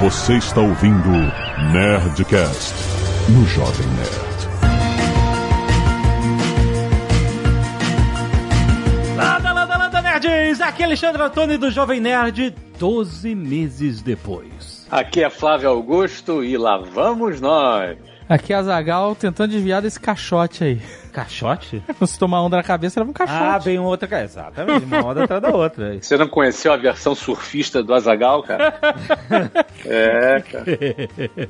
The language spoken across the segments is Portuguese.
Você está ouvindo Nerdcast no Jovem Nerd. Landa, landa, landa, nerds! Aqui é Alexandre Antônio do Jovem Nerd, 12 meses depois. Aqui é Flávio Augusto e lá vamos nós. Aqui é a Zagal tentando desviar desse caixote aí. Caixote? Se tomar onda na cabeça, leva um caixote. Ah, vem outra. Exatamente, uma onda atrás da outra. Você não conheceu a versão surfista do Azagal, cara? é, cara.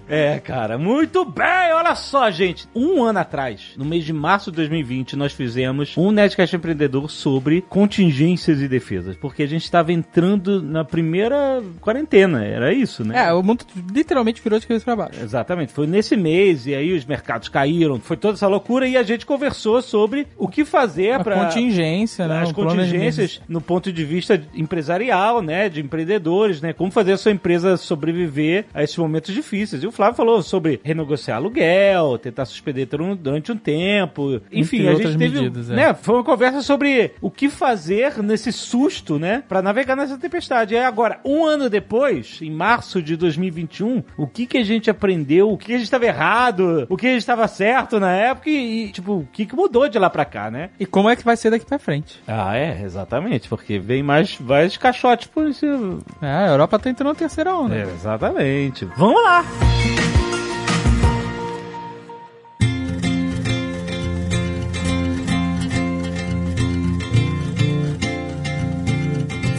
É, cara, muito bem! Olha só, gente. Um ano atrás, no mês de março de 2020, nós fizemos um Nerdcast Empreendedor sobre contingências e defesas. Porque a gente estava entrando na primeira quarentena, era isso, né? É, o mundo literalmente virou de cabeça pra baixo. Exatamente, foi nesse mês e aí os mercados caíram, foi toda essa loucura e a gente conversou sobre o que fazer A para contingência, né? as contingências no ponto de vista empresarial, né, de empreendedores, né, como fazer a sua empresa sobreviver a esses momentos difíceis. E o Flávio falou sobre renegociar aluguel, tentar suspender durante um tempo, enfim, Entre a gente teve, medidas, é. né, foi uma conversa sobre o que fazer nesse susto, né, para navegar nessa tempestade. E agora, um ano depois, em março de 2021, o que que a gente aprendeu, o que a gente estava errado, o que a gente estava certo na época? E, e, tipo, o que que mudou de lá pra cá, né? E como é que vai ser daqui pra frente? Ah, é, exatamente, porque vem mais vários caixotes por isso. É, a Europa tá entrando na terceira onda. É, exatamente. Vamos lá!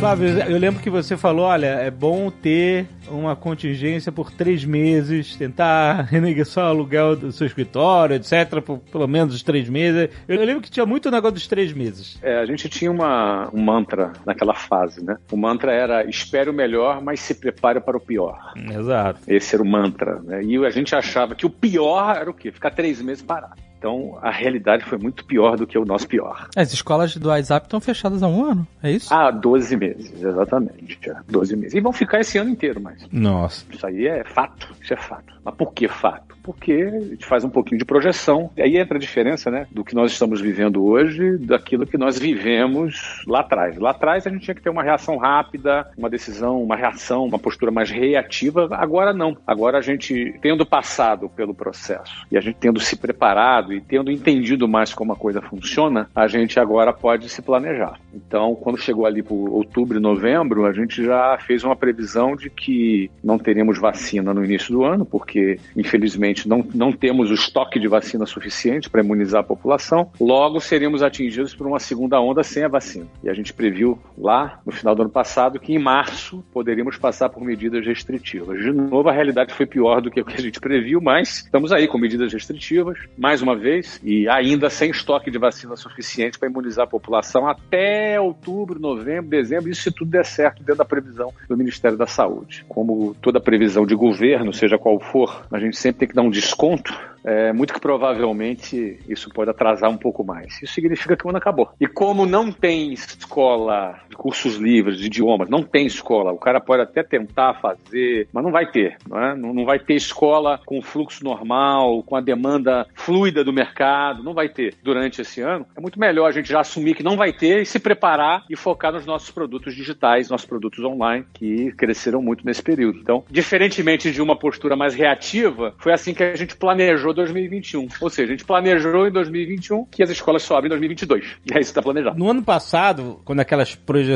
Flávio, eu lembro que você falou, olha, é bom ter uma contingência por três meses, tentar renegociar o aluguel do seu escritório, etc, por pelo menos os três meses. Eu lembro que tinha muito negócio dos três meses. É, a gente tinha uma, um mantra naquela fase, né? O mantra era espere o melhor, mas se prepare para o pior. Exato. Esse era o mantra, né? E a gente achava que o pior era o quê? Ficar três meses parado. Então, a realidade foi muito pior do que o nosso pior. As escolas do WhatsApp estão fechadas há um ano, é isso? Há 12 meses, exatamente. é, 12 meses. E vão ficar esse ano inteiro, mas Nossa. Isso aí é fato, isso é fato. Mas por que fato? Porque a gente faz um pouquinho de projeção. E aí entra a diferença, né, do que nós estamos vivendo hoje, daquilo que nós vivemos lá atrás. Lá atrás a gente tinha que ter uma reação rápida, uma decisão, uma reação, uma postura mais reativa. Agora não. Agora a gente, tendo passado pelo processo e a gente tendo se preparado e tendo entendido mais como a coisa funciona, a gente agora pode se planejar. Então, quando chegou ali para outubro novembro, a gente já fez uma previsão de que não teríamos vacina no início do ano, porque infelizmente não, não temos o estoque de vacina suficiente para imunizar a população. Logo, seríamos atingidos por uma segunda onda sem a vacina. E a gente previu lá no final do ano passado que em março poderíamos passar por medidas restritivas. De novo, a realidade foi pior do que o que a gente previu, mas estamos aí com medidas restritivas, mais uma vez, e ainda sem estoque de vacina suficiente para imunizar a população até outubro, novembro, dezembro, isso se tudo der certo dentro da previsão do Ministério da Saúde. Como toda previsão de governo, seja qual for, a gente sempre tem que dar um desconto. É, muito que provavelmente isso pode atrasar um pouco mais. Isso significa que o ano acabou. E como não tem escola cursos livres, de idiomas, não tem escola, o cara pode até tentar fazer, mas não vai ter. Não, é? não, não vai ter escola com fluxo normal, com a demanda fluida do mercado, não vai ter durante esse ano. É muito melhor a gente já assumir que não vai ter e se preparar e focar nos nossos produtos digitais, nossos produtos online, que cresceram muito nesse período. Então, diferentemente de uma postura mais reativa, foi assim que a gente planejou 2021. Ou seja, a gente planejou em 2021 que as escolas só abrem em 2022. E é isso que está planejado. No ano passado, quando aquelas projeções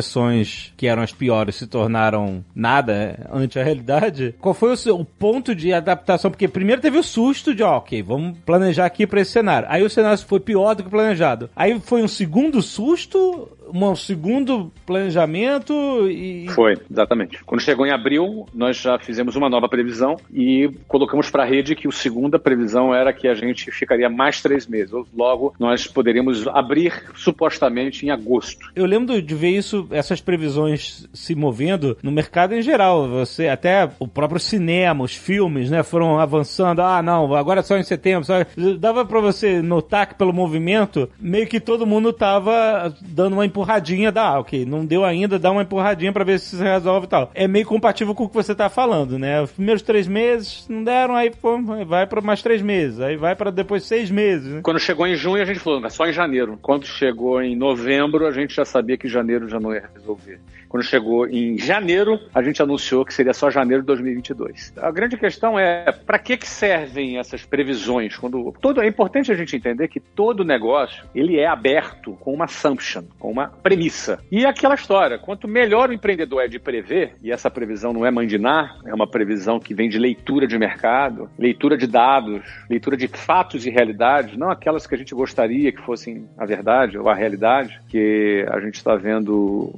que eram as piores se tornaram nada ante a realidade, qual foi o, seu, o ponto de adaptação? Porque primeiro teve o susto de, ó, ok, vamos planejar aqui para esse cenário. Aí o cenário foi pior do que planejado. Aí foi um segundo susto, um segundo planejamento e... Foi, exatamente. Quando chegou em abril, nós já fizemos uma nova previsão e colocamos para a rede que a segunda previsão era que a gente ficaria mais três meses. Logo, nós poderíamos abrir supostamente em agosto. Eu lembro de ver isso, essas previsões se movendo no mercado em geral. Você até o próprio cinema, os filmes, né, foram avançando. Ah, não, agora só em setembro. Só... Dava para você notar que pelo movimento meio que todo mundo tava dando uma empurradinha, dá, ok, não deu ainda, dá uma empurradinha pra ver se se resolve e tal. É meio compatível com o que você tá falando, né? Os primeiros três meses não deram, aí pô, vai pra mais três meses, aí vai pra depois seis meses, né? Quando chegou em junho, a gente falou, só em janeiro. Quando chegou em novembro, a gente já sabia que janeiro já não ia resolver. Quando chegou em janeiro, a gente anunciou que seria só janeiro de 2022. A grande questão é para que, que servem essas previsões? Quando todo é importante a gente entender que todo negócio ele é aberto com uma assumption, com uma premissa. E aquela história, quanto melhor o empreendedor é de prever, e essa previsão não é mandinar, é uma previsão que vem de leitura de mercado, leitura de dados, leitura de fatos e realidades, não aquelas que a gente gostaria que fossem a verdade ou a realidade, que a gente está vendo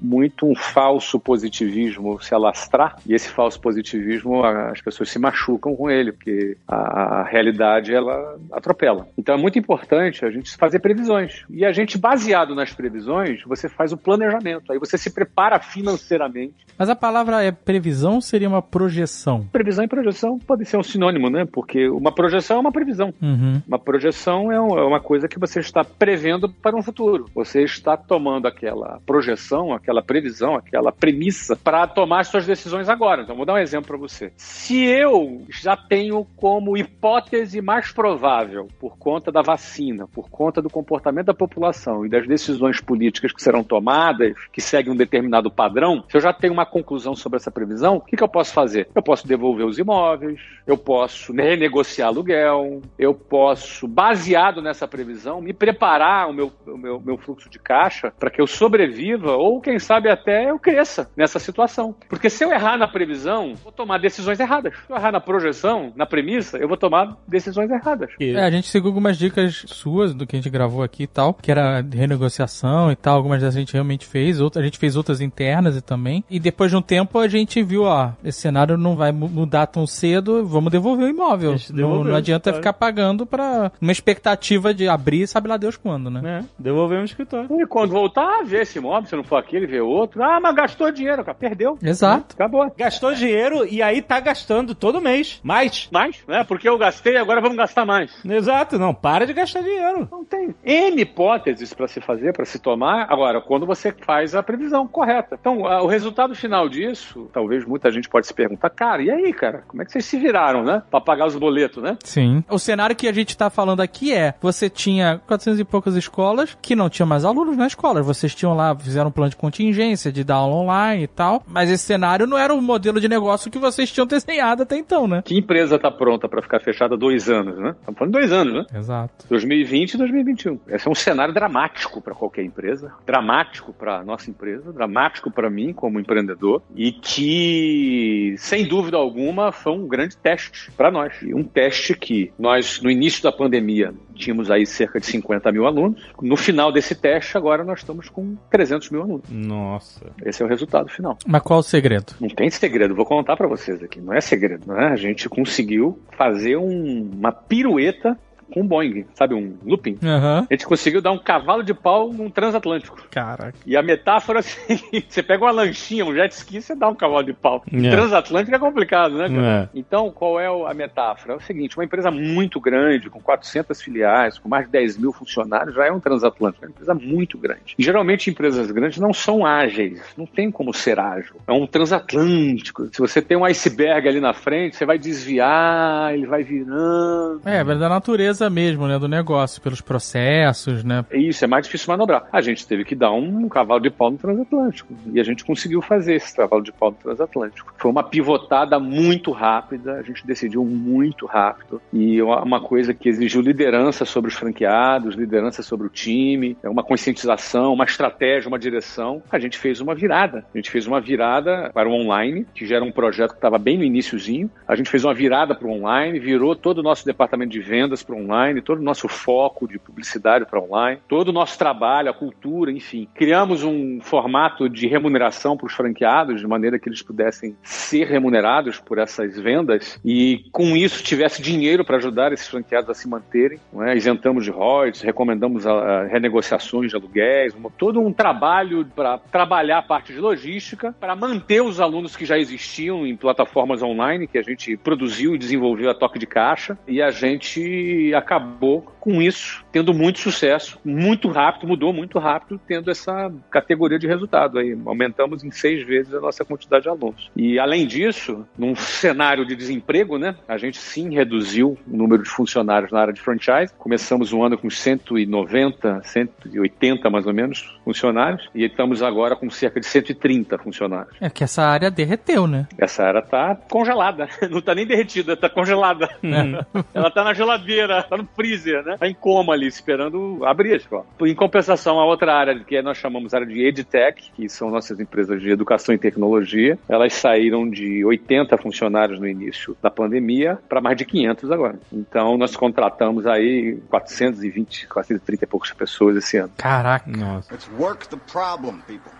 muito muito um falso positivismo se alastrar, e esse falso positivismo as pessoas se machucam com ele, porque a, a realidade ela atropela. Então é muito importante a gente fazer previsões. E a gente, baseado nas previsões, você faz o planejamento. Aí você se prepara financeiramente. Mas a palavra é previsão ou seria uma projeção? Previsão e projeção pode ser um sinônimo, né? Porque uma projeção é uma previsão. Uhum. Uma projeção é, é uma coisa que você está prevendo para um futuro. Você está tomando aquela projeção, aquela previsão aquela premissa para tomar suas decisões agora. Então, vou dar um exemplo para você. Se eu já tenho como hipótese mais provável, por conta da vacina, por conta do comportamento da população e das decisões políticas que serão tomadas, que seguem um determinado padrão, se eu já tenho uma conclusão sobre essa previsão, o que, que eu posso fazer? Eu posso devolver os imóveis, eu posso renegociar aluguel, eu posso, baseado nessa previsão, me preparar o meu, o meu, meu fluxo de caixa para que eu sobreviva ou, quem sabe, até eu cresça nessa situação. Porque se eu errar na previsão, vou tomar decisões erradas. Se eu errar na projeção, na premissa, eu vou tomar decisões erradas. É, a gente seguiu algumas dicas suas do que a gente gravou aqui e tal, que era renegociação e tal. Algumas das a gente realmente fez, outras, a gente fez outras internas e também. E depois de um tempo a gente viu, ó, esse cenário não vai mudar tão cedo, vamos devolver o imóvel. Não, não, adianta ficar pagando para uma expectativa de abrir, sabe lá Deus quando, né? É, devolvemos o escritório. E quando voltar, ver esse imóvel, se não for aquele, ver outro. Ah, mas gastou dinheiro, cara. Perdeu. Exato. Acabou. Gastou dinheiro e aí tá gastando todo mês. Mais. Mais, né? Porque eu gastei, agora vamos gastar mais. Exato. Não, para de gastar dinheiro. Não tem N hipóteses para se fazer, para se tomar. Agora, quando você faz a previsão correta. Então, o resultado final disso, talvez muita gente pode se perguntar, cara, e aí, cara? Como é que vocês se viraram, né? Pra pagar os boletos, né? Sim. O cenário que a gente tá falando aqui é, você tinha 400 e poucas escolas que não tinha mais alunos na escola. Vocês tinham lá, fizeram um plano de contingência, de dar aula online e tal, mas esse cenário não era o modelo de negócio que vocês tinham desenhado até então, né? Que empresa tá pronta para ficar fechada dois anos, né? Estamos falando de dois anos, né? Exato. 2020 e 2021. Esse é um cenário dramático para qualquer empresa, dramático para nossa empresa, dramático para mim como empreendedor e que, sem dúvida alguma, foi um grande teste para nós. E um teste que nós, no início da pandemia, tínhamos aí cerca de 50 mil alunos. No final desse teste, agora nós estamos com 300 mil alunos. Nossa. Esse é o resultado final. Mas qual o segredo? Não tem segredo, vou contar para vocês aqui. Não é segredo, né? A gente conseguiu fazer um, uma pirueta com um Boeing, sabe? Um looping. Uhum. A gente conseguiu dar um cavalo de pau num transatlântico. Caraca. E a metáfora é assim: você pega uma lanchinha, um jet ski, você dá um cavalo de pau. É. Transatlântico é complicado, né, cara? É. Então, qual é a metáfora? É o seguinte: uma empresa muito grande, com 400 filiais, com mais de 10 mil funcionários, já é um transatlântico. É uma empresa muito grande. E geralmente empresas grandes não são ágeis, não tem como ser ágil. É um transatlântico. Se você tem um iceberg ali na frente, você vai desviar, ele vai virando. É, é da natureza mesmo, né, do negócio, pelos processos, né? Isso, é mais difícil manobrar. A gente teve que dar um cavalo de pau no transatlântico. E a gente conseguiu fazer esse cavalo de pau no transatlântico. Foi uma pivotada muito rápida, a gente decidiu muito rápido. E uma coisa que exigiu liderança sobre os franqueados, liderança sobre o time, é uma conscientização, uma estratégia, uma direção. A gente fez uma virada. A gente fez uma virada para o online, que já era um projeto que estava bem no iníciozinho. A gente fez uma virada para o online, virou todo o nosso departamento de vendas para o online online, todo o nosso foco de publicidade para online, todo o nosso trabalho, a cultura, enfim. Criamos um formato de remuneração para os franqueados, de maneira que eles pudessem ser remunerados por essas vendas e, com isso, tivesse dinheiro para ajudar esses franqueados a se manterem. É? Isentamos de royalties, recomendamos a, a renegociações de aluguéis, uma, todo um trabalho para trabalhar a parte de logística, para manter os alunos que já existiam em plataformas online, que a gente produziu e desenvolveu a toque de caixa, e a gente acabou com isso, tendo muito sucesso, muito rápido, mudou muito rápido, tendo essa categoria de resultado aí. Aumentamos em seis vezes a nossa quantidade de alunos. E além disso, num cenário de desemprego, né, a gente sim reduziu o número de funcionários na área de franchise. Começamos o ano com 190, 180 mais ou menos funcionários e estamos agora com cerca de 130 funcionários. É que essa área derreteu, né? Essa área tá congelada, não tá nem derretida, tá congelada. É. Ela tá na geladeira, tá no freezer, né? Tá em coma ali, esperando abrir a escola. Em compensação, a outra área que nós chamamos área de EdTech, que são nossas empresas de educação e tecnologia, elas saíram de 80 funcionários no início da pandemia para mais de 500 agora. Então, nós contratamos aí 420, 430 e poucas pessoas esse ano. Caraca. Nossa. Let's work the problem, people.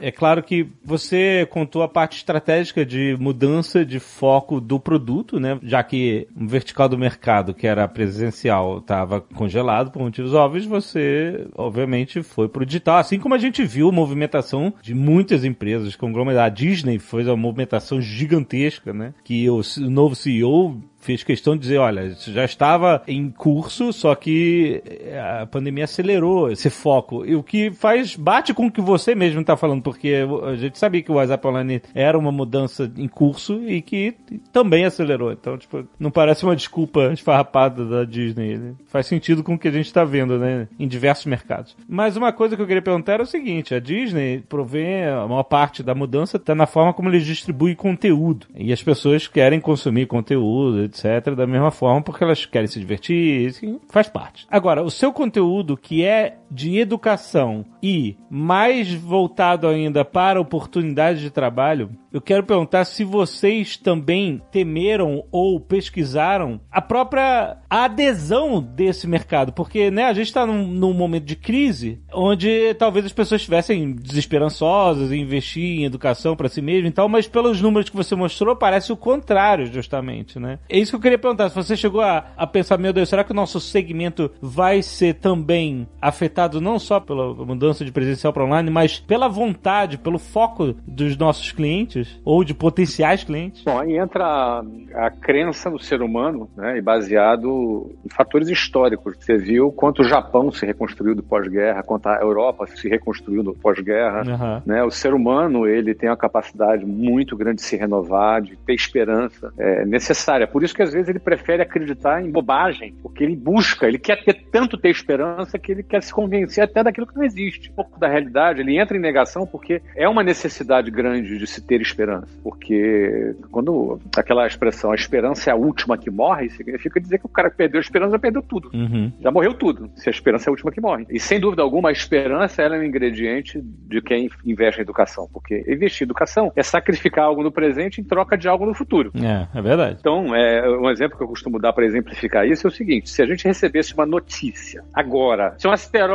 É claro que você contou a parte estratégica de mudança de foco do produto, né? Já que o vertical do mercado, que era presencial, estava congelado por motivos óbvios, você, obviamente, foi pro digital. Assim como a gente viu a movimentação de muitas empresas, conglomeradas. A Disney foi uma movimentação gigantesca, né? Que o o novo CEO fez questão de dizer, olha, isso já estava em curso, só que eh, a pandemia acelerou esse foco. E o que faz, bate com o que você mesmo está falando, porque a gente sabia que o WhatsApp Online era uma mudança em curso e que também acelerou. Então, tipo, não parece uma desculpa esfarrapada da Disney. né? Faz sentido com o que a gente está vendo, né? Em diversos mercados. Mas uma coisa que eu queria perguntar era o seguinte, a Disney provém, a maior parte da mudança está na forma como eles distribuem conteúdo. E as pessoas querem consumir conteúdo, etc., da mesma forma, porque elas querem se divertir, faz parte. Agora, o seu conteúdo que é de educação e mais voltado ainda para oportunidades de trabalho, eu quero perguntar se vocês também temeram ou pesquisaram a própria adesão desse mercado, porque né, a gente está num, num momento de crise onde talvez as pessoas estivessem desesperançosas em investir em educação para si mesmo e tal, mas pelos números que você mostrou parece o contrário justamente, né? É isso que eu queria perguntar, se você chegou a, a pensar, meu Deus, será que o nosso segmento vai ser também afetado não só pela mudança de presencial para online, mas pela vontade, pelo foco dos nossos clientes ou de potenciais clientes? Bom, aí entra a, a crença no ser humano, né, e baseado em fatores históricos. Você viu quanto o Japão se reconstruiu do pós-guerra, quanto a Europa se reconstruiu do pós-guerra. Aham. Né? O ser humano ele tem uma capacidade muito grande de se renovar, de ter esperança é, necessária. Por isso que às vezes ele prefere acreditar em bobagem, porque ele busca, ele quer ter tanto ter esperança que ele quer se convencer até daquilo que não existe. Um pouco da realidade, ele entra em negação porque é uma necessidade grande de se ter esperança. Porque quando aquela expressão, a esperança é a última que morre, significa dizer que o cara que perdeu a esperança perdeu tudo. Uhum. Já morreu tudo, se a esperança é a última que morre. E sem dúvida alguma, a esperança é um ingrediente de quem investe em educação. Porque investir em educação é sacrificar algo no presente em troca de algo no futuro. É, é verdade. Então, é, um exemplo que eu costumo dar para exemplificar isso é o seguinte: se a gente recebesse uma notícia agora, se um asteroide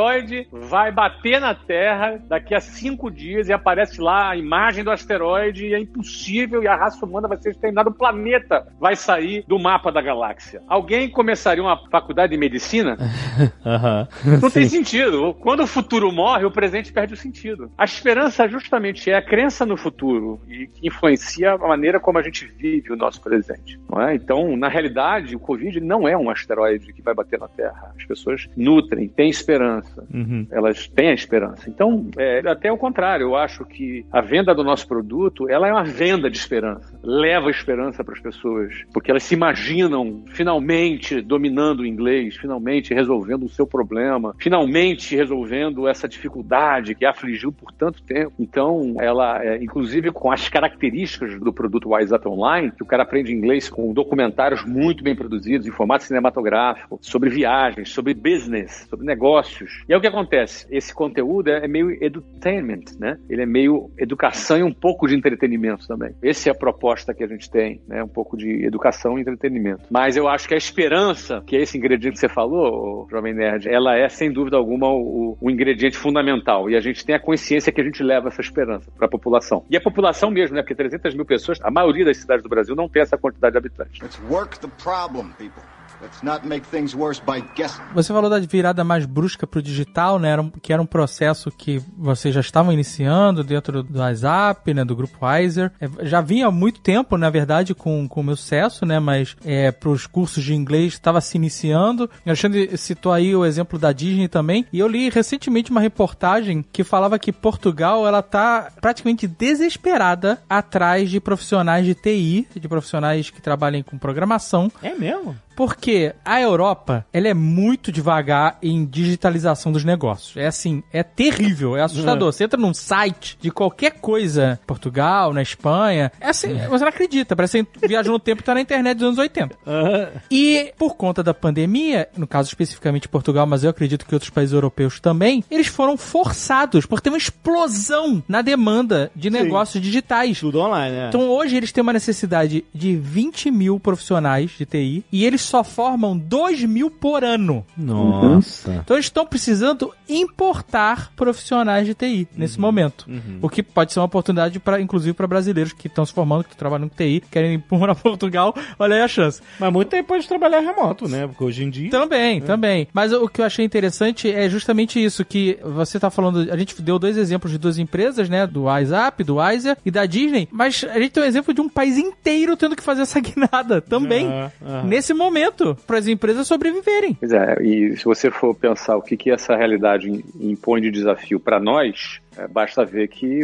vai bater na Terra daqui a cinco dias e aparece lá a imagem do asteroide e é impossível e a raça humana vai ser exterminada, o planeta vai sair do mapa da galáxia. Alguém começaria uma faculdade de medicina? Aham. Não tem Sim. sentido. Quando o futuro morre, o presente perde o sentido. A esperança justamente é a crença no futuro e que influencia a maneira como a gente vive o nosso presente. É? Então, na realidade, o Covid não é um asteroide que vai bater na Terra. As pessoas nutrem, têm esperança. Uhum. Elas têm a esperança. Então, é, até o contrário, eu acho que a venda do nosso produto, ela é uma venda de esperança. Leva esperança para as pessoas, porque elas se imaginam finalmente dominando o inglês, finalmente resolvendo o seu problema, finalmente resolvendo essa dificuldade que afligiu por tanto tempo. Então, ela, é, inclusive com as características do produto WhatsApp Online, que o cara aprende inglês com documentários muito bem produzidos, em formato cinematográfico, sobre viagens, sobre business, sobre negócios. E aí o que acontece? Esse conteúdo é meio edutainment, né? Ele é meio educação e um pouco de entretenimento também. Essa é a proposta que a gente tem, né? Um pouco de educação e entretenimento. Mas eu acho que a esperança, que é esse ingrediente que você falou, Jovem Nerd, ela é sem dúvida alguma o, o ingrediente fundamental. E a gente tem a consciência que a gente leva essa esperança para a população. E a população mesmo, né? Porque 300 mil pessoas, a maioria das cidades do Brasil não tem essa quantidade de habitantes. Let's work the problem, people. Let's not make things worse by guessing. Você falou da virada mais brusca pro digital, né? Era um- que era um processo que vocês já estavam iniciando dentro do WhatsApp, né? Do grupo Wiser. É, já vinha há muito tempo, na verdade, com, com o meu sucesso, né? Mas é, pros cursos de inglês estava se iniciando. O Alexandre citou aí o exemplo da Disney também. E eu li recentemente uma reportagem que falava que Portugal, ela tá praticamente desesperada atrás de profissionais de TI, de profissionais que trabalhem com programação, É mesmo? porque a Europa, ela é muito devagar em digitalização dos negócios. É assim, é terrível, é assustador. Você entra num site de qualquer coisa, Portugal, na Espanha, é assim, você não acredita, parece que você viajou no tempo e tá na internet dos anos 80. E por conta da pandemia, no caso especificamente Portugal, mas eu acredito que outros países europeus também, eles foram forçados, porque tem uma explosão na demanda de negócios digitais. Tudo online, né? Então hoje eles têm uma necessidade de 20 mil profissionais de TI e eles só formam 2 mil por ano. Nossa. Então eles estão precisando importar profissionais de TI nesse momento. O que pode ser uma oportunidade, para, inclusive, para brasileiros que estão se formando, que trabalham com TI, querem ir para Portugal. Olha aí a chance. Mas muito tempo pode trabalhar remoto, né? Porque hoje em dia. Também, também. Mas o que eu achei interessante é justamente isso, que você tá falando, a gente deu dois exemplos de duas empresas, né, do WhatsApp, do Wiser e da Disney, mas a gente tem um exemplo de um país inteiro tendo que fazer essa guinada também, Aham, aham. nesse momento, para as empresas sobreviverem. Pois é, e se você for pensar o que, que essa realidade im- impõe de desafio para nós, é, basta ver que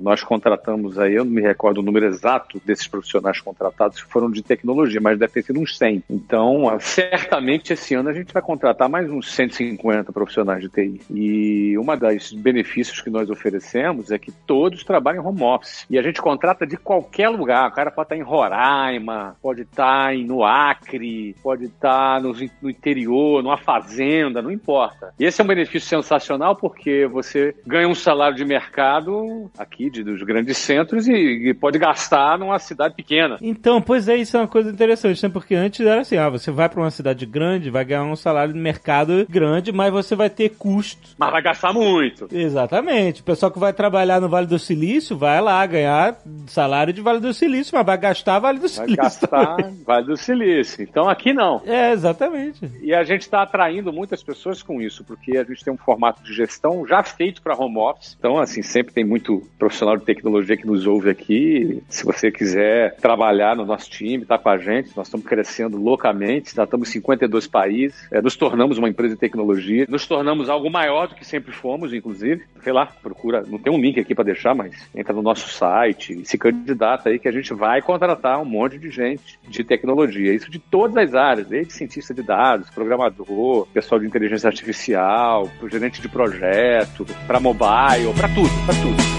nós contratamos aí, eu não me recordo o número exato desses profissionais contratados que foram de tecnologia, mas deve ter sido uns 100. Então, certamente esse ano a gente vai contratar mais uns 150 profissionais de TI. E uma das benefícios que nós oferecemos é que todos trabalham home office. E a gente contrata de qualquer lugar. O cara pode estar em Roraima, pode estar no Acre, pode estar no, no interior, numa fazenda, não importa. E esse é um benefício sensacional porque você ganha um salário de mercado aqui de, dos grandes centros e, e pode gastar numa cidade pequena. Então, pois é, isso é uma coisa interessante, né? Porque antes era assim, ah, você vai pra uma cidade grande, vai ganhar um salário de mercado grande, mas você vai ter custo. Mas vai gastar muito. Exatamente. O pessoal que vai trabalhar no Vale do Silício vai lá ganhar salário de Vale do Silício, mas vai gastar Vale do Vai Silício. gastar também. Vale do Silício. Então aqui não. É, exatamente. E a gente está atraindo muitas pessoas com isso, porque a gente tem um formato de gestão já feito para home office. Então, assim, sempre tem muito profissional de tecnologia que nos ouve aqui. Se você quiser trabalhar no nosso time, tá com a gente, nós estamos crescendo loucamente, já estamos em 52 países, é, nos tornamos uma empresa de tecnologia, nos tornamos algo maior do que sempre fomos, inclusive. Sei lá, procura, não tem um link aqui para deixar, mas entra no nosso site, se candidata aí que a gente vai contratar um monte de gente de tecnologia. Isso de todas as áreas, desde cientista de dados, programador, pessoal de inteligência artificial, gerente de projeto, para mobile, para tudo, para tudo.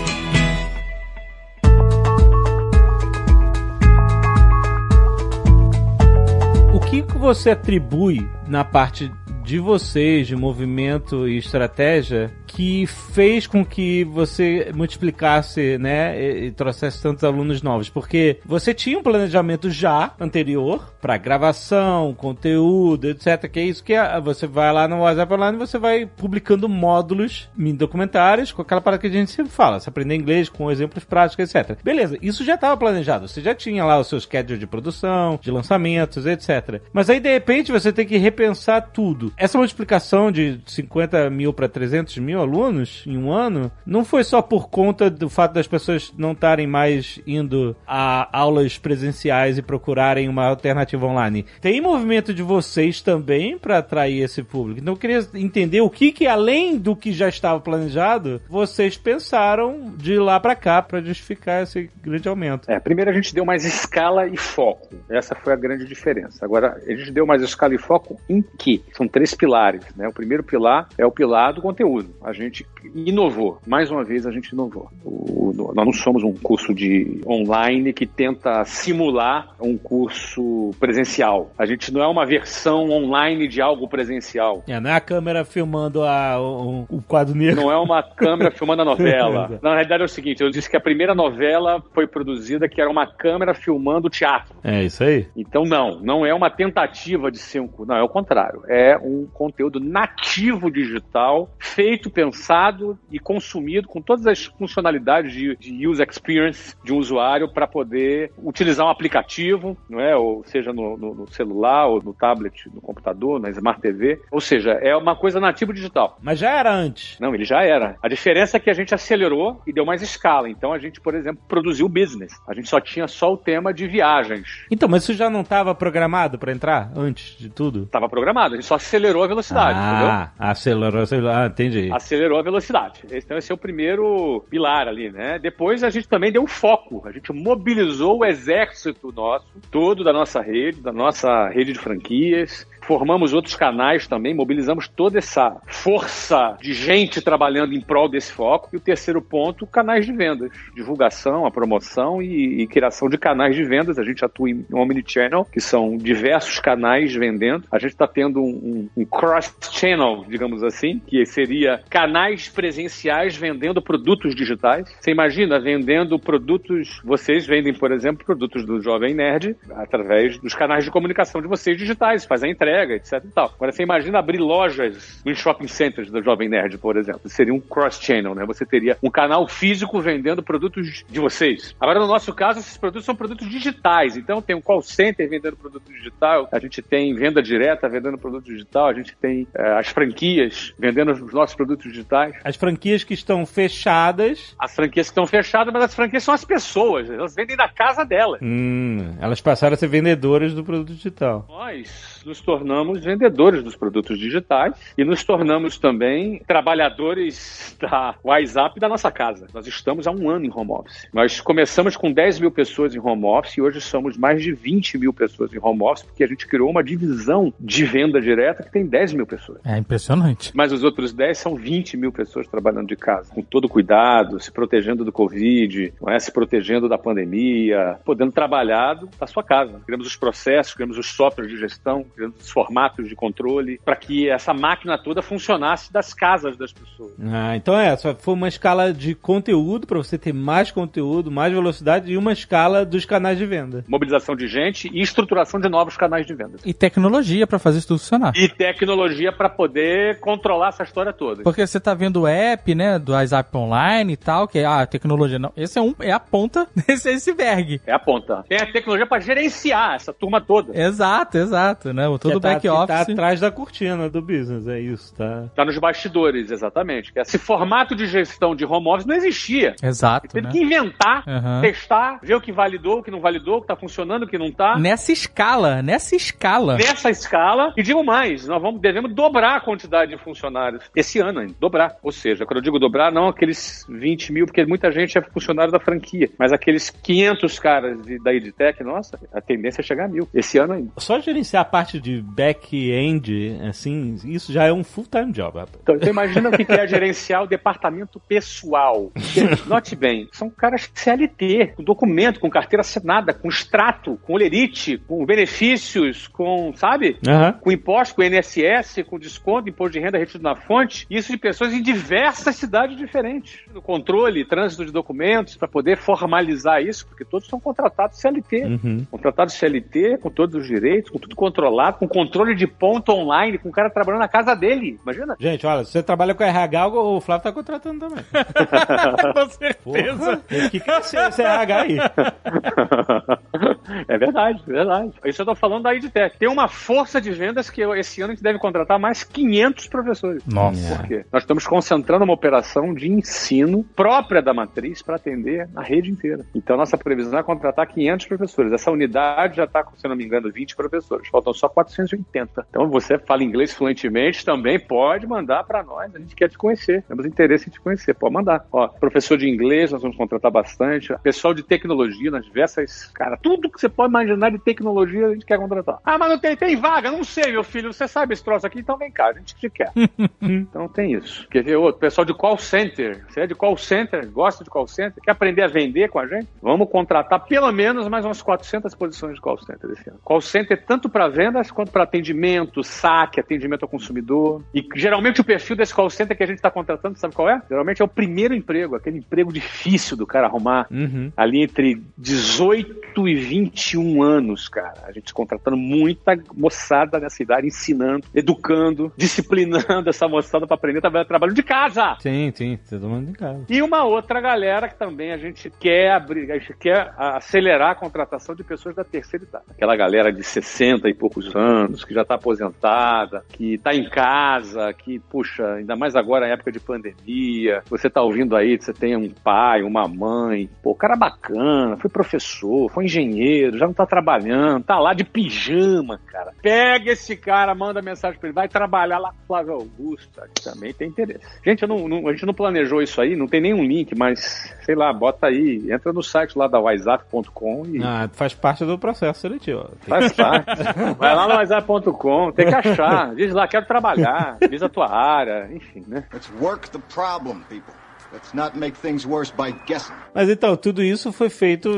O que você atribui na parte de vocês, de movimento e estratégia, que fez com que você multiplicasse, né, e, e trouxesse tantos alunos novos? Porque você tinha um planejamento já anterior para gravação, conteúdo, etc. Que é isso que é, você vai lá no WhatsApp Online e você vai publicando módulos, mini documentários, com aquela parada que a gente sempre fala, você aprender inglês com exemplos práticos, etc. Beleza, isso já estava planejado. Você já tinha lá o seu schedule de produção, de lançamentos, etc. Mas aí, de repente, você tem que repensar tudo. Essa multiplicação de 50 mil para 300 mil alunos em um ano não foi só por conta do fato das pessoas não estarem mais indo a aulas presenciais e procurarem uma alternativa online. Tem movimento de vocês também para atrair esse público. Então eu queria entender o que que além do que já estava planejado, vocês pensaram de lá para cá para justificar esse grande aumento. É, primeiro a gente deu mais escala e foco. Essa foi a grande diferença. Agora, a gente deu mais escala e foco em quê? São três pilares, né? O primeiro pilar é o pilar do conteúdo. A gente inovou. Mais uma vez, a gente inovou. O- nós não somos um curso de online que tenta simular um curso presencial. A gente não é uma versão online de algo presencial. É, não é a câmera filmando a, o, o quadro negro. Não é uma câmera filmando a novela. Na realidade é o seguinte, eu disse que a primeira novela foi produzida que era uma câmera filmando o teatro. É isso aí. Então não, não é uma tentativa de ser um... Não, é o contrário. É um conteúdo nativo digital, feito, pensado pensado e consumido com todas as funcionalidades de, de user experience de um usuário para poder utilizar um aplicativo, não é? Ou seja, no, no, no, celular, ou no tablet, no computador, na Smart TV. Ou seja, é uma coisa nativa digital. Mas já era antes. Não, ele já era. A diferença é que a gente acelerou e deu mais escala. Então a gente, por exemplo, produziu business. A gente só tinha só o tema de viagens. Então, mas isso já não estava programado para entrar antes de tudo? Estava programado, a gente só acelerou a velocidade, ah, entendeu? acelerou, acelerou. Ah, entendi. Acelerou a velocidade. Então esse é o primeiro pilar ali, né? Depois a gente também deu foco. A gente mobilizou o exército nosso, todo da nossa rede, da nossa rede de franquias, formamos outros canais também, mobilizamos toda essa força de gente trabalhando em prol desse foco. E o terceiro ponto, canais de vendas, divulgação, a promoção e, e criação de canais de vendas. A gente atua em omnichannel, que são diversos canais vendendo. A gente está tendo um, um, um cross-channel, digamos assim, que seria canais presenciais vendendo produtos digitais. Você imagina vendendo produtos, vocês vendem, por exemplo, produtos do Jovem Nerd através dos canais de comunicação de vocês digitais, faz a entrega entrega, etc e tal. Agora, você imagina abrir lojas em shopping centers do Jovem Nerd, por exemplo. Seria um cross-channel, né? Você teria um canal físico vendendo produtos de vocês. Agora, no nosso caso, esses produtos são produtos digitais. Então, tem um call center vendendo produto digital, a gente tem venda direta vendendo produto digital, a gente tem é, as franquias vendendo os nossos produtos digitais. As franquias que estão fechadas. As franquias que estão fechadas, mas as franquias são as pessoas. Elas vendem da casa delas. Hum, elas passaram a ser vendedoras do produto digital. Nós nos tornamos vendedores dos produtos digitais e nos tornamos também trabalhadores da WhatsApp da nossa casa. Nós estamos há um ano em home office. Nós começamos com 10 mil pessoas em home office e hoje somos mais de 20 mil pessoas em home office porque a gente criou uma divisão de venda direta que tem 10 mil pessoas. É impressionante. Mas os outros 10 são 20 mil pessoas trabalhando de casa, com todo cuidado, se protegendo do Covid, é? se protegendo da pandemia, podendo trabalhar da sua casa. Criamos os processos, criamos os softwares de gestão, os formatos de controle, para que essa máquina toda funcionasse das casas das pessoas. Ah, então é, foi uma escala de conteúdo para você ter mais conteúdo, mais velocidade e uma escala dos canais de venda. Mobilização de gente e estruturação de novos canais de venda. E tecnologia para fazer isso tudo funcionar. E tecnologia para poder controlar essa história toda. Porque você tá vendo o app, né, do WhatsApp Online e tal, que é a ah, tecnologia não. Esse é um é a ponta desse iceberg. É a ponta. Tem a tecnologia para gerenciar essa turma toda. Exato, exato, né? Todo o back tá, office. Tá atrás da cortina do business, é isso, tá? Tá nos bastidores, exatamente. Esse formato de gestão de home office não existia. Exato. Teve né? que inventar, uhum. testar, ver o que validou, o que não validou, o que tá funcionando, o que não tá. Nessa escala, nessa escala. Nessa escala. E digo mais, nós vamos, devemos dobrar a quantidade de funcionários esse ano ainda. Dobrar. Ou seja, quando eu digo dobrar, não aqueles 20 mil, porque muita gente é funcionário da franquia, mas aqueles 500 caras de, da EdTech, nossa, a tendência é chegar a mil. Esse ano ainda. Só gerenciar a parte de back-end, assim, isso já é um full-time job. Rapaz. Então, então imagina o que é gerenciar o departamento pessoal. note bem, são caras CLT, com documento, com carteira assinada, com extrato, com lerite, com benefícios, com, sabe? Uhum. Com imposto, com INSS, com desconto, imposto de renda retido na fonte. Isso de pessoas em diversas cidades diferentes. No controle, trânsito de documentos, para poder formalizar isso, porque todos são contratados CLT. Uhum. Contratados CLT, com todos os direitos, com tudo controlado, com controle de ponto online, com o cara trabalhando na casa dele. Imagina? Gente, olha, se você trabalha com RH, o Flávio tá contratando também. com certeza. Tem que crescer esse RH aí. É verdade, é verdade. Isso eu tô falando da EdTech. Tem uma força de vendas que esse ano a gente deve contratar mais 500 professores. Nossa. Por quê? Nós estamos concentrando uma operação de ensino própria da matriz para atender a rede inteira. Então, nossa previsão é contratar 500 professores. Essa unidade já está, se não me engano, 20 professores. Faltam só 480. Então, você fala inglês fluentemente, também pode mandar para nós. A gente quer te conhecer. Temos interesse em te conhecer. Pode mandar. Ó, professor de inglês, nós vamos contratar bastante. Pessoal de tecnologia, nas diversas. Cara, tudo que você pode imaginar de tecnologia a gente quer contratar. Ah, mas não tem, tem vaga? Não sei, meu filho. Você sabe esse troço aqui? Então vem cá, a gente te quer. então tem isso. Quer ver outro? Pessoal de call center. Você é de call center? Gosta de call center? Quer aprender a vender com a gente? Vamos contratar pelo menos mais umas 400 posições de call center esse ano. Call center tanto para venda quanto para atendimento, saque, atendimento ao consumidor. E geralmente o perfil desse call center que a gente está contratando, sabe qual é? Geralmente é o primeiro emprego, aquele emprego difícil do cara arrumar. Uhum. Ali entre 18 e 21 anos, cara. A gente contratando muita moçada nessa idade, ensinando, educando, disciplinando essa moçada para aprender trabalho de casa. Sim, sim, todo mundo em casa. E uma outra galera que também a gente quer abrir, a gente quer acelerar a contratação de pessoas da terceira idade. Aquela galera de 60 e poucos anos, que já está aposentada, que está em casa, que, puxa, ainda mais agora na época de pandemia, você está ouvindo aí, você tem um pai, uma mãe, pô, cara bacana, foi professor, foi engenheiro, já não está trabalhando, tá lá de pijama, cara. Pega esse cara, manda mensagem para ele, vai trabalhar lá com Flávio Augusto, que também tem interesse. Gente, não, não, a gente não planejou isso aí, não tem nenhum link, mas sei lá, bota aí, entra no site lá da WhatsApp.com e. Ah, faz parte do processo seletivo. Faz parte. Vai lá no WhatsApp.com, tem que achar. Diz lá, quero trabalhar, diz a tua área, enfim, né? Let's work the problem, people. Let's not make things worse by guessing. Mas então, tudo isso foi feito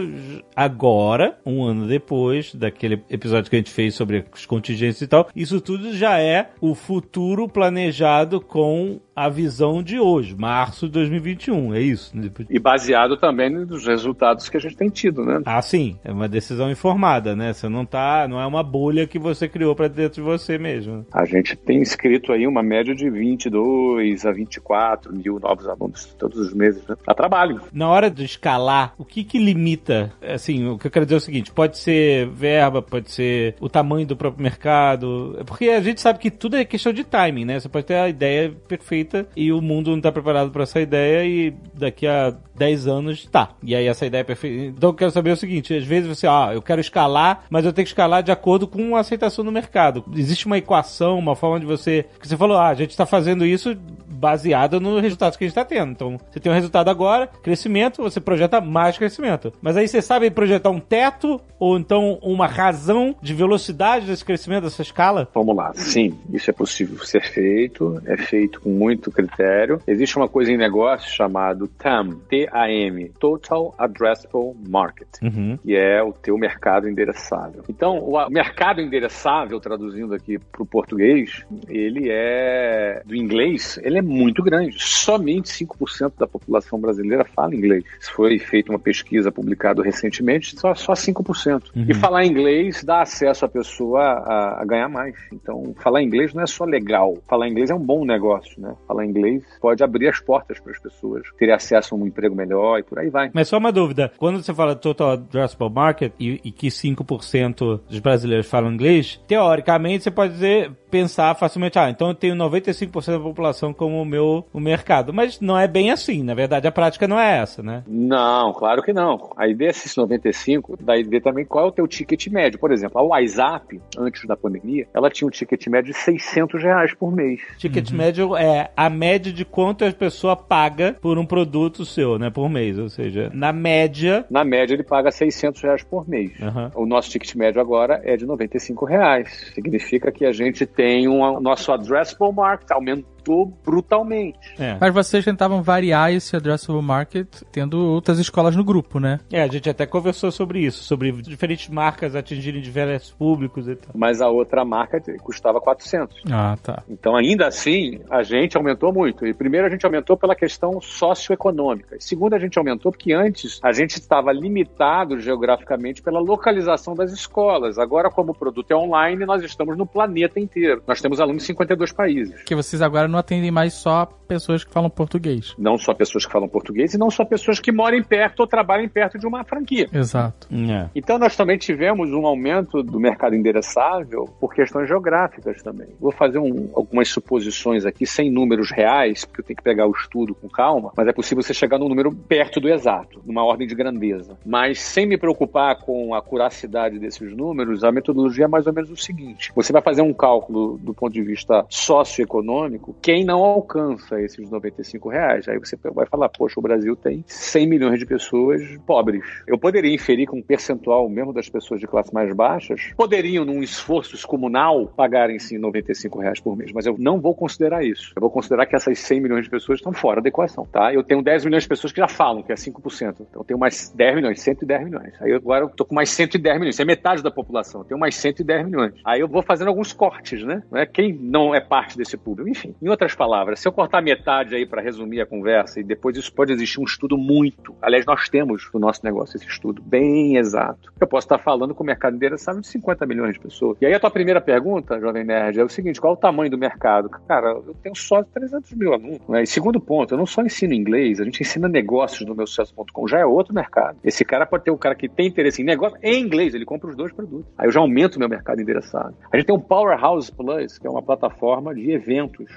agora, um ano depois daquele episódio que a gente fez sobre os contingentes e tal. Isso tudo já é o futuro planejado com a visão de hoje, março de 2021, é isso? E baseado também nos resultados que a gente tem tido, né? Ah, sim, é uma decisão informada, né? Você não tá, não é uma bolha que você criou para dentro de você mesmo. A gente tem escrito aí uma média de 22 a 24 mil novos alunos todos os meses, né? A trabalho. Na hora de escalar, o que que limita? Assim, o que eu quero dizer é o seguinte, pode ser verba, pode ser o tamanho do próprio mercado, porque a gente sabe que tudo é questão de timing, né? Você pode ter a ideia perfeita e o mundo não está preparado para essa ideia e daqui a 10 anos tá. E aí essa ideia é perfeita. Então eu quero saber o seguinte, às vezes você, ah, eu quero escalar, mas eu tenho que escalar de acordo com a aceitação no mercado. Existe uma equação, uma forma de você, que você falou, ah, a gente está fazendo isso baseado nos resultados que a gente está tendo. Então, você tem um resultado agora, crescimento, você projeta mais crescimento. Mas aí você sabe projetar um teto ou então uma razão de velocidade desse crescimento, dessa escala? Vamos lá. Sim, isso é possível ser feito, é feito com muito critério. Existe uma coisa em negócio chamado TAM, T-A-M, Total Addressable Market, uhum. que é o teu mercado endereçável. Então, o mercado endereçável, traduzindo aqui para o português, ele é do inglês, ele é muito grande. Somente 5% da população brasileira fala inglês. Foi feita uma pesquisa publicada recentemente, só, só 5%. Uhum. E falar inglês dá acesso à pessoa a, a, ganhar mais. Então, falar inglês não é só legal. Falar inglês é um bom negócio, né? Falar inglês pode abrir as portas para as pessoas terem acesso a um emprego melhor e por aí vai. Mas só uma dúvida. Quando você fala Total Addressable Market e, e que 5% dos brasileiros falam inglês, teoricamente você pode dizer, pensar facilmente, ah, então eu tenho 95% da população como o meu o mercado. Mas não é bem assim, na verdade a prática não é essa, né? Não, claro que não. A ideia desses 95, da ideia também qual é o teu ticket médio. Por exemplo, a WhatsApp, antes da pandemia, ela tinha um ticket médio de 600 reais por mês. Ticket uhum. médio é a média de quanto a pessoa paga por um produto seu, né, por mês. Ou seja, na média... Na média ele paga 600 reais por mês. Uhum. O nosso ticket médio agora é de 95 reais. Significa que a gente tem um nosso addressable market aumentou brutalmente. É. Mas vocês tentavam variar esse addressable market tendo outras escolas no grupo, né? É, a gente até conversou sobre isso, sobre diferentes marcas atingirem diversos públicos e tal. Mas a outra marca custava 400. Ah, tá. Então, ainda assim, a gente aumentou muito. E primeiro a gente aumentou pela questão socioeconômica. E segundo, a gente aumentou porque antes a gente estava limitado geograficamente pela localização das escolas. Agora, como o produto é online, nós estamos no planeta inteiro. Nós temos alunos em 52 países. Que vocês agora não atendem mais só pessoas que falam português. Não só pessoas que falam português e não só pessoas que moram perto ou trabalham perto de uma franquia. Exato. É. Então nós também tivemos um aumento do mercado endereçável por questões geográficas também. Vou fazer um, algumas suposições aqui sem números reais, porque eu tenho que pegar o estudo com calma, mas é possível você chegar num número perto do exato, numa ordem de grandeza. Mas sem me preocupar com a curacidade desses números, a metodologia é mais ou menos o seguinte: você vai fazer um cálculo do ponto de vista socioeconômico quem não alcança esses 95 reais. Aí você vai falar, poxa, o Brasil tem 100 milhões de pessoas pobres. Eu poderia inferir com um percentual mesmo das pessoas de classe mais baixas, poderiam, num esforço comunal, pagarem sim 95 reais por mês, mas eu não vou considerar isso. Eu vou considerar que essas 100 milhões de pessoas estão fora da equação, tá? Eu tenho 10 milhões de pessoas que já falam, que é 5%. Então eu tenho mais 10 milhões, 110 milhões. Aí agora eu tô com mais 110 milhões, isso é metade da população. Eu tenho mais 110 milhões. Aí eu vou fazendo alguns cortes, né? É quem não é parte desse público. Enfim, em outras palavras, se eu cortar metade aí para resumir a conversa e depois isso pode existir um estudo muito. Aliás, nós temos no nosso negócio esse estudo bem exato. Eu posso estar falando com o mercado endereçável de 50 milhões de pessoas. E aí a tua primeira pergunta, Jovem Nerd, é o seguinte: qual o tamanho do mercado? Cara, eu tenho só 300 mil alunos. Né? E segundo ponto, eu não só ensino inglês, a gente ensina negócios no meu sucesso.com, já é outro mercado. Esse cara pode ter um cara que tem interesse em negócio em inglês, ele compra os dois produtos. Aí eu já aumento o meu mercado endereçado. A gente tem o Powerhouse Plus, que é uma plataforma de eventos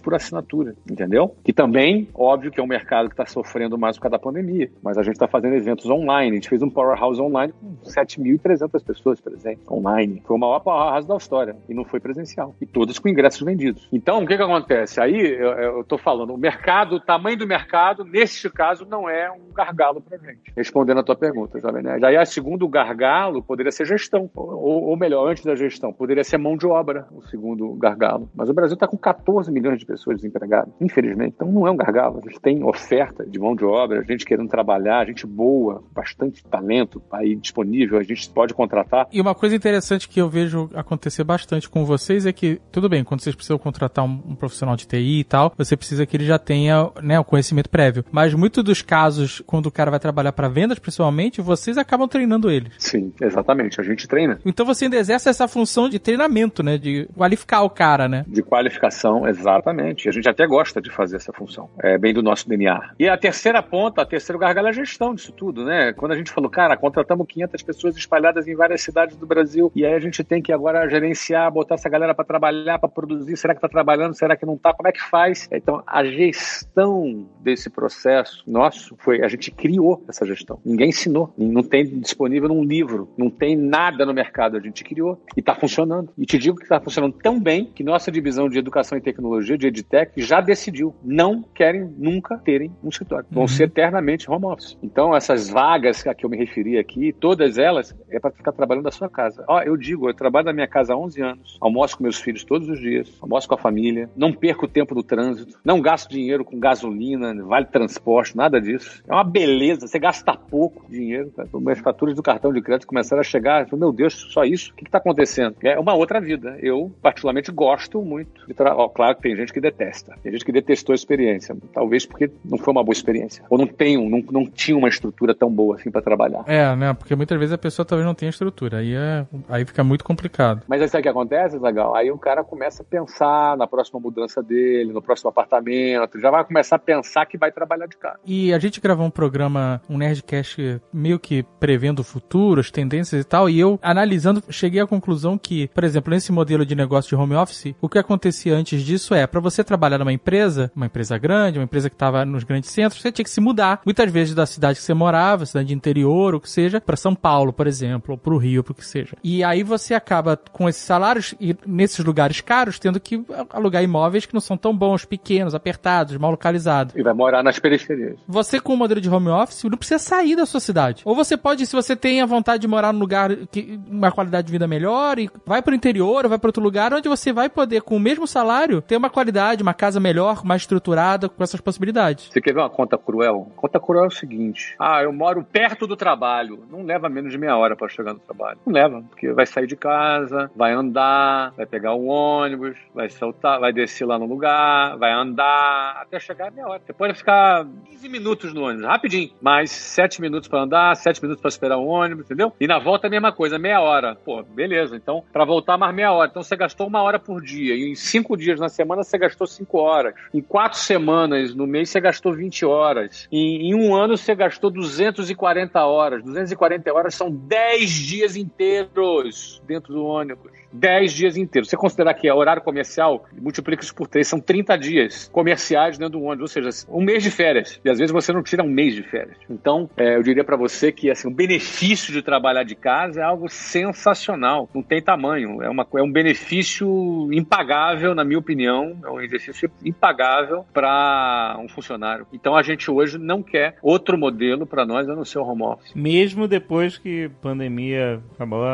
por assinatura, entendeu? Que também, óbvio que é um mercado que está sofrendo mais por causa da pandemia, mas a gente está fazendo eventos online. A gente fez um Powerhouse online com 7.300 pessoas presentes, online. Foi o maior Powerhouse da história e não foi presencial. E todos com ingressos vendidos. Então, o que que acontece? Aí, eu, estou falando, o mercado, o tamanho do mercado, neste caso, não é um gargalo para gente. Respondendo a tua pergunta, Jovem Nerd. Aí, a segundo gargalo poderia ser gestão, ou, ou melhor, antes da gestão, poderia ser mão de obra, o segundo gargalo. Mas o Brasil está com 14 milhões de pessoas desempregadas, infelizmente. Então, não é um gargalo. A gente tem oferta de mão de obra, a gente querendo trabalhar, gente boa, bastante talento aí disponível, a gente pode contratar. E uma coisa interessante que eu vejo acontecer bastante com vocês é que, tudo bem, quando vocês precisam contratar um, um profissional de TI e tal, você precisa que ele já tenha né, o conhecimento prévio. Mas muitos dos casos, quando o cara vai trabalhar para vendas, principalmente, vocês acabam treinando ele. Sim, exatamente. A gente treina. Então você ainda exerce essa função de treinamento, né? De qualificar o cara, né? De qualificação, exatamente. A gente até gosta de fazer essa função. É bem do nosso DNA. E a terceira ponta, a terceiro gargalo é a gestão disso tudo, né? Quando a gente falou, cara, contratamos 500 pessoas espalhadas em várias cidades do Brasil e aí a gente tem que agora gerenciar, botar essa galera para trabalhar, para produzir. Será que tá trabalhando? Será que não tá? Como é que faz? Então, a gestão desse processo nosso foi a gente criou essa gestão. Ninguém ensinou, não tem disponível num livro, não tem nada no mercado. A gente criou e está funcionando. E te digo que está funcionando tão bem que nossa divisão de educação e tecnologia, de EdTech, já decidiu. Não querem nunca terem um escritório. Vão uhum. ser eternamente home office. Então, essas vagas a que eu me referi aqui, todas elas é para ficar trabalhando da sua casa. Ó, eu digo, eu trabalho na minha casa há 11 anos, almoço com meus filhos todos os dias, almoço com a família, não perco o tempo do trânsito, não gasto dinheiro com gasolina, vale transporte, nada disso. É uma beleza, você gasta pouco dinheiro. Tá? As faturas do cartão de crédito começaram a chegar, meu Deus, só isso? O que está acontecendo? É uma outra vida. Eu, particularmente, gosto muito de trabalhar. Claro que tem gente que detesta, tem gente que detestou a experiência, talvez porque não foi uma boa experiência, ou não tem, não, não tinha uma estrutura tão boa assim para trabalhar. É, né? Porque muitas vezes a pessoa talvez não tenha estrutura, aí, é, aí fica muito complicado. Mas aí sabe o que acontece, legal? Aí o cara começa a pensar na próxima mudança dele, no próximo apartamento, já vai começar a pensar que vai trabalhar de casa. E a gente gravou um programa, um Nerdcast meio que prevendo o futuro, as tendências e tal, e eu analisando, cheguei à conclusão que, por exemplo, nesse modelo de negócio de home office, o que acontecia antes disso é, para você trabalhar numa empresa, uma empresa grande, uma empresa que estava nos grandes centros, você tinha que se mudar, muitas vezes da cidade que você morava, cidade de interior, ou que seja, para São Paulo, por exemplo, ou para o Rio, para o que seja. E aí você acaba com esses salários e nesses lugares caros tendo que alugar imóveis que não são tão bons, pequenos, apertados, mal localizados. E vai morar nas periferias. Você com o modelo de home office não precisa sair da sua cidade. Ou você pode, se você tem a vontade de morar num lugar que uma qualidade de vida melhor e vai para o interior ou vai para outro lugar onde você vai poder com o mesmo salário ter uma qualidade, uma casa melhor, mais estruturada com essas possibilidades. Você quer ver uma conta cruel? Conta cruel é o seguinte: ah, eu moro perto do trabalho, não leva menos de meia hora para chegar no trabalho. Não leva, porque vai sair de casa, vai andar, vai pegar o ônibus, vai saltar, vai descer lá no lugar, vai andar até chegar meia hora. Você pode ficar 15 minutos no ônibus, rapidinho, mais 7 minutos para andar, 7 minutos para esperar o ônibus, entendeu? E na volta a mesma coisa, meia hora. Pô, beleza. Então, para voltar mais meia hora. Então você gastou uma hora por dia. E em cinco dias na semana você gastou cinco horas. Em quatro semanas no mês você gastou 20 horas. E em um ano você gastou 240 horas. 240 horas são 10 dias inteiros dentro do ônibus. 10 dias inteiros. Você considerar que é horário comercial, multiplica isso por 3, são 30 dias comerciais dentro do ônibus, ou seja, um mês de férias. E às vezes você não tira um mês de férias. Então, é, eu diria para você que assim, o benefício de trabalhar de casa é algo sensacional, não tem tamanho. É, uma, é um benefício impagável, na minha opinião, é um exercício impagável para um funcionário. Então a gente hoje não quer outro modelo para nós a não ser o home office. Mesmo depois que pandemia acabou,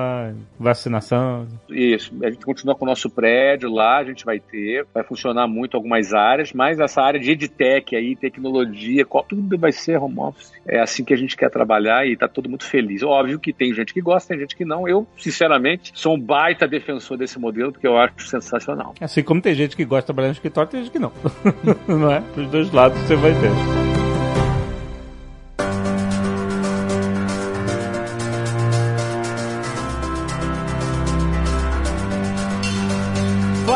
vacinação. A gente continua com o nosso prédio lá, a gente vai ter, vai funcionar muito algumas áreas, mas essa área de edtech aí, tecnologia, tudo vai ser home office. É assim que a gente quer trabalhar e tá todo mundo feliz. Óbvio que tem gente que gosta, tem gente que não. Eu, sinceramente, sou um baita defensor desse modelo porque eu acho sensacional. Assim como tem gente que gosta de trabalhar no escritório, tem gente que não. não é? Dos dois lados você vai ter.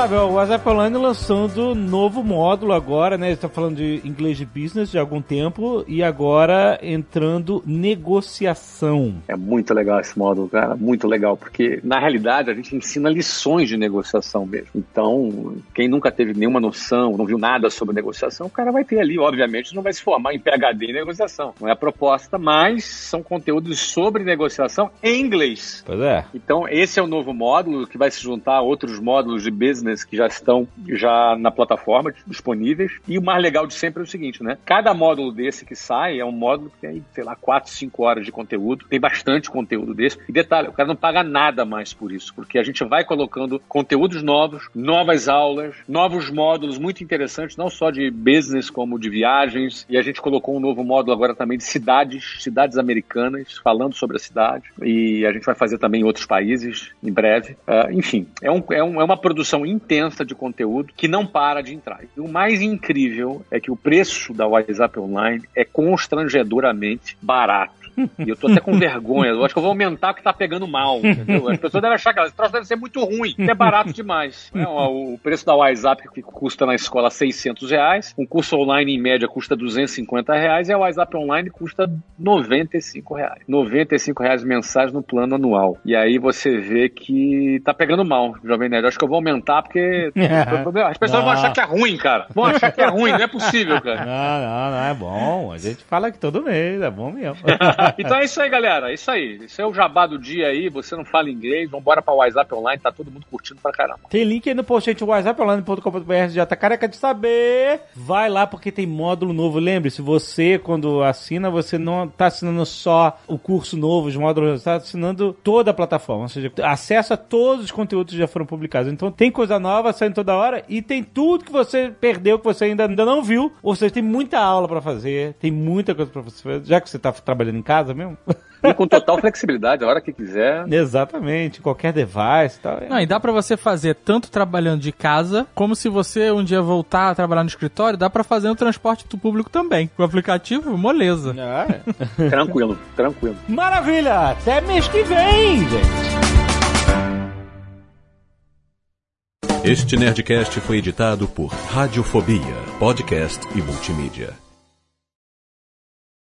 Flávio, o WhatsApp Online lançando novo módulo agora, né? Está falando de inglês de business de algum tempo e agora entrando negociação. É muito legal esse módulo, cara, muito legal, porque na realidade a gente ensina lições de negociação mesmo. Então, quem nunca teve nenhuma noção, não viu nada sobre negociação, o cara vai ter ali, obviamente, não vai se formar em PhD em negociação. Não é a proposta, mas são conteúdos sobre negociação em inglês. Pois é. Então, esse é o novo módulo que vai se juntar a outros módulos de business que já estão já na plataforma disponíveis. E o mais legal de sempre é o seguinte, né? Cada módulo desse que sai é um módulo que tem, sei lá, 4, 5 horas de conteúdo. Tem bastante conteúdo desse. E detalhe, o cara não paga nada mais por isso, porque a gente vai colocando conteúdos novos, novas aulas, novos módulos muito interessantes, não só de business, como de viagens. E a gente colocou um novo módulo agora também de cidades, cidades americanas, falando sobre a cidade. E a gente vai fazer também em outros países em breve. Uh, enfim, é, um, é, um, é uma produção intensa de conteúdo que não para de entrar. E o mais incrível é que o preço da WhatsApp Online é constrangedoramente barato. E eu tô até com vergonha. Eu acho que eu vou aumentar porque tá pegando mal. Entendeu? As pessoas devem achar que esse troço deve ser muito ruim, é barato demais. É, o preço da WhatsApp que custa na escola 600 reais, um curso online em média custa 250 reais e a WhatsApp Online custa 95 reais. 95 reais mensais no plano anual. E aí você vê que tá pegando mal, Jovem Nerd. Eu acho que eu vou aumentar porque as pessoas não. vão achar que é ruim, cara. Vão achar que é ruim, não é possível, cara. Não, não, não é bom. A gente fala que todo mês, é bom mesmo. então é isso aí, galera. É isso aí. Isso é o jabá do dia aí. Você não fala inglês, vambora pra WhatsApp Online, tá todo mundo curtindo pra caramba. Tem link aí no post, gente, whatsapponline.com.br. Já tá careca de saber. Vai lá porque tem módulo novo. Lembre-se, você, quando assina, você não tá assinando só o curso novo, os módulos, tá assinando toda a plataforma. Ou seja, acesso a todos os conteúdos que já foram publicados. Então tem coisa nova saindo toda hora e tem tudo que você perdeu, que você ainda, ainda não viu. Ou seja, tem muita aula para fazer, tem muita coisa para você fazer. Já que você tá trabalhando em casa mesmo, e com total flexibilidade, a hora que quiser. Exatamente, qualquer device e tal. Não, e dá para você fazer tanto trabalhando de casa, como se você um dia voltar a trabalhar no escritório, dá para fazer no transporte público também. O aplicativo, moleza. Ah, é. tranquilo, tranquilo. Maravilha! Até mês que vem, gente! Este Nerdcast foi editado por Radiofobia, podcast e multimídia.